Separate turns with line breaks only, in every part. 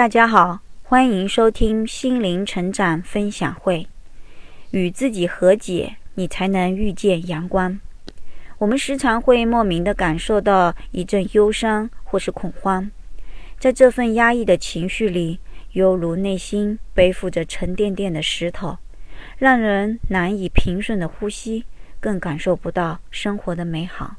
大家好，欢迎收听心灵成长分享会。与自己和解，你才能遇见阳光。我们时常会莫名的感受到一阵忧伤或是恐慌，在这份压抑的情绪里，犹如内心背负着沉甸甸的石头，让人难以平顺的呼吸，更感受不到生活的美好。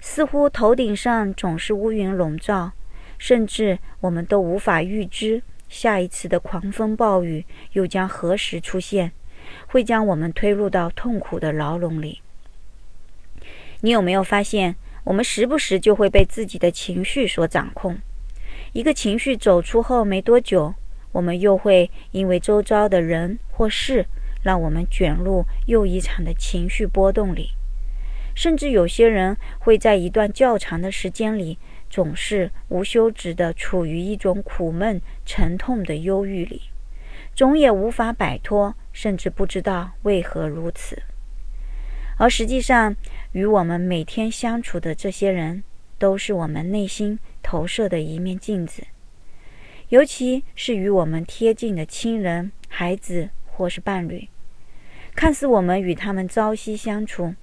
似乎头顶上总是乌云笼罩。甚至我们都无法预知下一次的狂风暴雨又将何时出现，会将我们推入到痛苦的牢笼里。你有没有发现，我们时不时就会被自己的情绪所掌控？一个情绪走出后没多久，我们又会因为周遭的人或事，让我们卷入又一场的情绪波动里。甚至有些人会在一段较长的时间里。总是无休止地处于一种苦闷、沉痛的忧郁里，总也无法摆脱，甚至不知道为何如此。而实际上，与我们每天相处的这些人，都是我们内心投射的一面镜子。尤其是与我们贴近的亲人、孩子或是伴侣，看似我们与他们朝夕相处，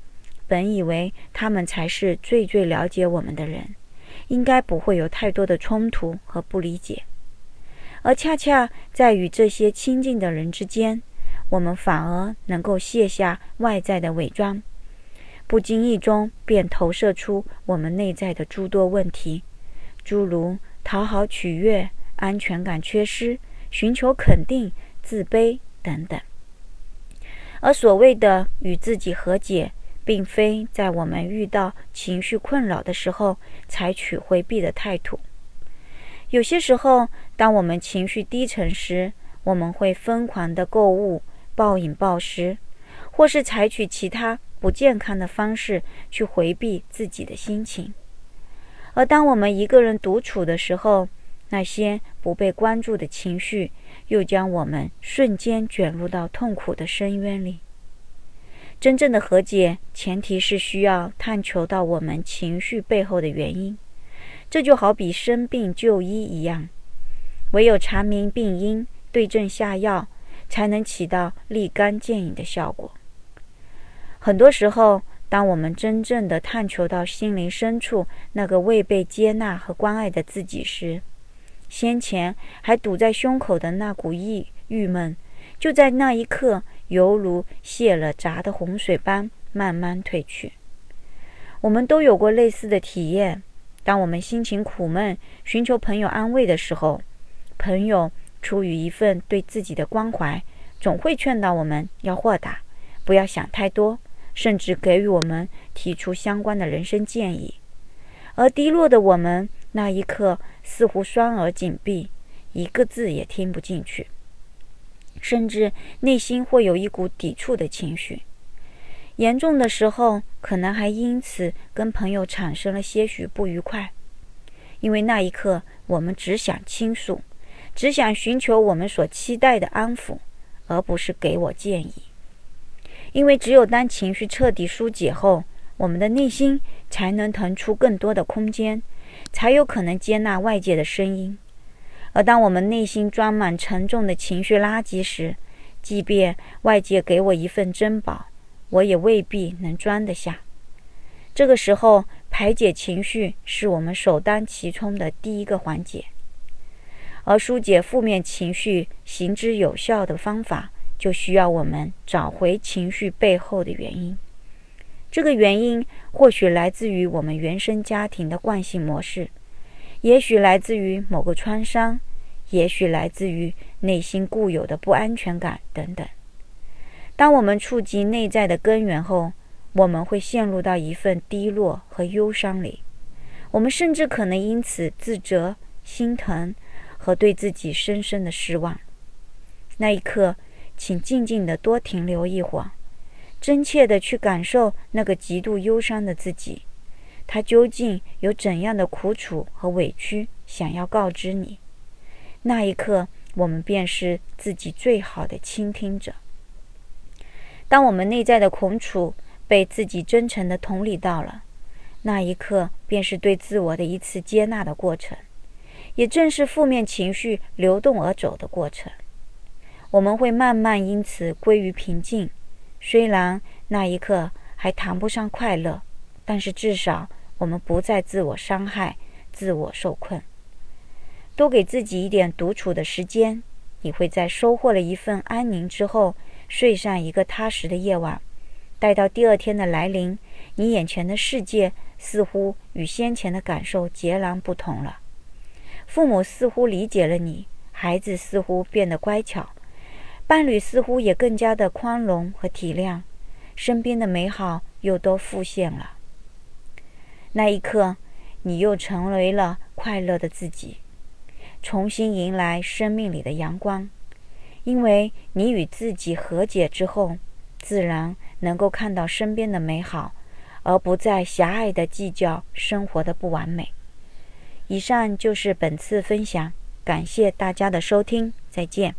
本以为他们才是最最了解我们的人。应该不会有太多的冲突和不理解，而恰恰在与这些亲近的人之间，我们反而能够卸下外在的伪装，不经意中便投射出我们内在的诸多问题，诸如讨好取悦、安全感缺失、寻求肯定、自卑等等。而所谓的与自己和解。并非在我们遇到情绪困扰的时候采取回避的态度。有些时候，当我们情绪低沉时，我们会疯狂的购物、暴饮暴食，或是采取其他不健康的方式去回避自己的心情。而当我们一个人独处的时候，那些不被关注的情绪又将我们瞬间卷入到痛苦的深渊里。真正的和解，前提是需要探求到我们情绪背后的原因。这就好比生病就医一样，唯有查明病因，对症下药，才能起到立竿见影的效果。很多时候，当我们真正的探求到心灵深处那个未被接纳和关爱的自己时，先前还堵在胸口的那股郁郁闷，就在那一刻。犹如泄了闸的洪水般慢慢退去。我们都有过类似的体验：当我们心情苦闷，寻求朋友安慰的时候，朋友出于一份对自己的关怀，总会劝导我们要豁达，不要想太多，甚至给予我们提出相关的人生建议。而低落的我们，那一刻似乎双耳紧闭，一个字也听不进去。甚至内心会有一股抵触的情绪，严重的时候可能还因此跟朋友产生了些许不愉快，因为那一刻我们只想倾诉，只想寻求我们所期待的安抚，而不是给我建议。因为只有当情绪彻底疏解后，我们的内心才能腾出更多的空间，才有可能接纳外界的声音。而当我们内心装满沉重的情绪垃圾时，即便外界给我一份珍宝，我也未必能装得下。这个时候，排解情绪是我们首当其冲的第一个环节。而疏解负面情绪行之有效的方法，就需要我们找回情绪背后的原因。这个原因或许来自于我们原生家庭的惯性模式。也许来自于某个创伤，也许来自于内心固有的不安全感等等。当我们触及内在的根源后，我们会陷入到一份低落和忧伤里。我们甚至可能因此自责、心疼和对自己深深的失望。那一刻，请静静的多停留一会儿，真切的去感受那个极度忧伤的自己。他究竟有怎样的苦楚和委屈想要告知你？那一刻，我们便是自己最好的倾听者。当我们内在的苦楚被自己真诚的同理到了，那一刻便是对自我的一次接纳的过程，也正是负面情绪流动而走的过程。我们会慢慢因此归于平静，虽然那一刻还谈不上快乐，但是至少我们不再自我伤害、自我受困。多给自己一点独处的时间，你会在收获了一份安宁之后，睡上一个踏实的夜晚。待到第二天的来临，你眼前的世界似乎与先前的感受截然不同了。父母似乎理解了你，孩子似乎变得乖巧。伴侣似乎也更加的宽容和体谅，身边的美好又都复现了。那一刻，你又成为了快乐的自己，重新迎来生命里的阳光。因为你与自己和解之后，自然能够看到身边的美好，而不再狭隘的计较生活的不完美。以上就是本次分享，感谢大家的收听，再见。